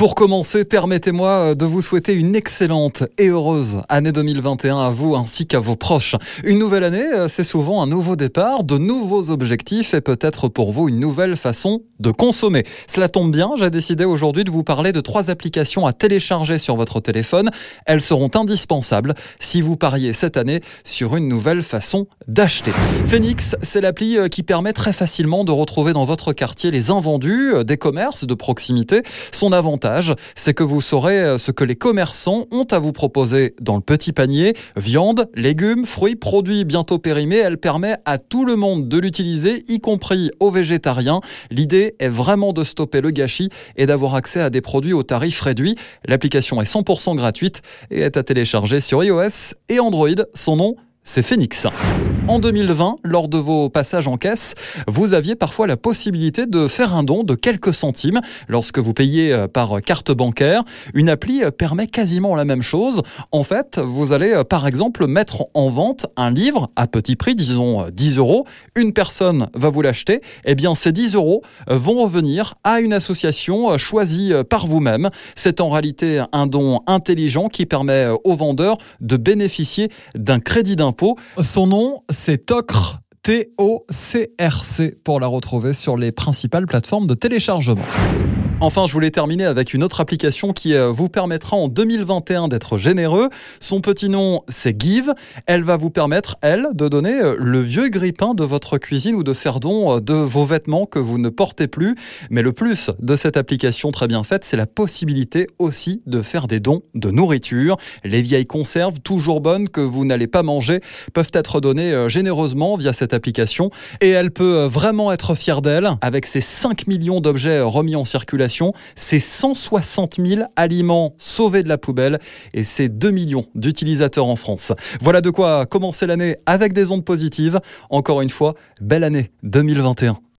Pour commencer, permettez-moi de vous souhaiter une excellente et heureuse année 2021 à vous ainsi qu'à vos proches. Une nouvelle année, c'est souvent un nouveau départ, de nouveaux objectifs et peut-être pour vous une nouvelle façon de consommer. Cela tombe bien, j'ai décidé aujourd'hui de vous parler de trois applications à télécharger sur votre téléphone. Elles seront indispensables si vous pariez cette année sur une nouvelle façon d'acheter. Phoenix, c'est l'appli qui permet très facilement de retrouver dans votre quartier les invendus des commerces de proximité. Son avantage c'est que vous saurez euh, ce que les commerçants ont à vous proposer dans le petit panier. Viande, légumes, fruits, produits bientôt périmés. Elle permet à tout le monde de l'utiliser, y compris aux végétariens. L'idée est vraiment de stopper le gâchis et d'avoir accès à des produits au tarif réduit. L'application est 100% gratuite et est à télécharger sur iOS et Android. Son nom, c'est Phoenix. En 2020, lors de vos passages en caisse, vous aviez parfois la possibilité de faire un don de quelques centimes lorsque vous payez euh, par carte bancaire. Une appli euh, permet quasiment la même chose. En fait, vous allez euh, par exemple mettre en vente un livre à petit prix, disons 10 euros. Une personne va vous l'acheter. Eh bien, ces 10 euros vont revenir à une association choisie par vous-même. C'est en réalité un don intelligent qui permet aux vendeurs de bénéficier d'un crédit d'impôt. Son nom, c'est Tocre. T-O-C-R-C pour la retrouver sur les principales plateformes de téléchargement. Enfin, je voulais terminer avec une autre application qui euh, vous permettra en 2021 d'être généreux. Son petit nom, c'est Give. Elle va vous permettre, elle, de donner euh, le vieux grippin de votre cuisine ou de faire don euh, de vos vêtements que vous ne portez plus. Mais le plus de cette application très bien faite, c'est la possibilité aussi de faire des dons de nourriture. Les vieilles conserves, toujours bonnes, que vous n'allez pas manger, peuvent être données généreusement via cette application. Et elle peut vraiment être fière d'elle avec ses 5 millions d'objets remis en circulation c'est 160 000 aliments sauvés de la poubelle et c'est 2 millions d'utilisateurs en France. Voilà de quoi commencer l'année avec des ondes positives. Encore une fois, belle année 2021.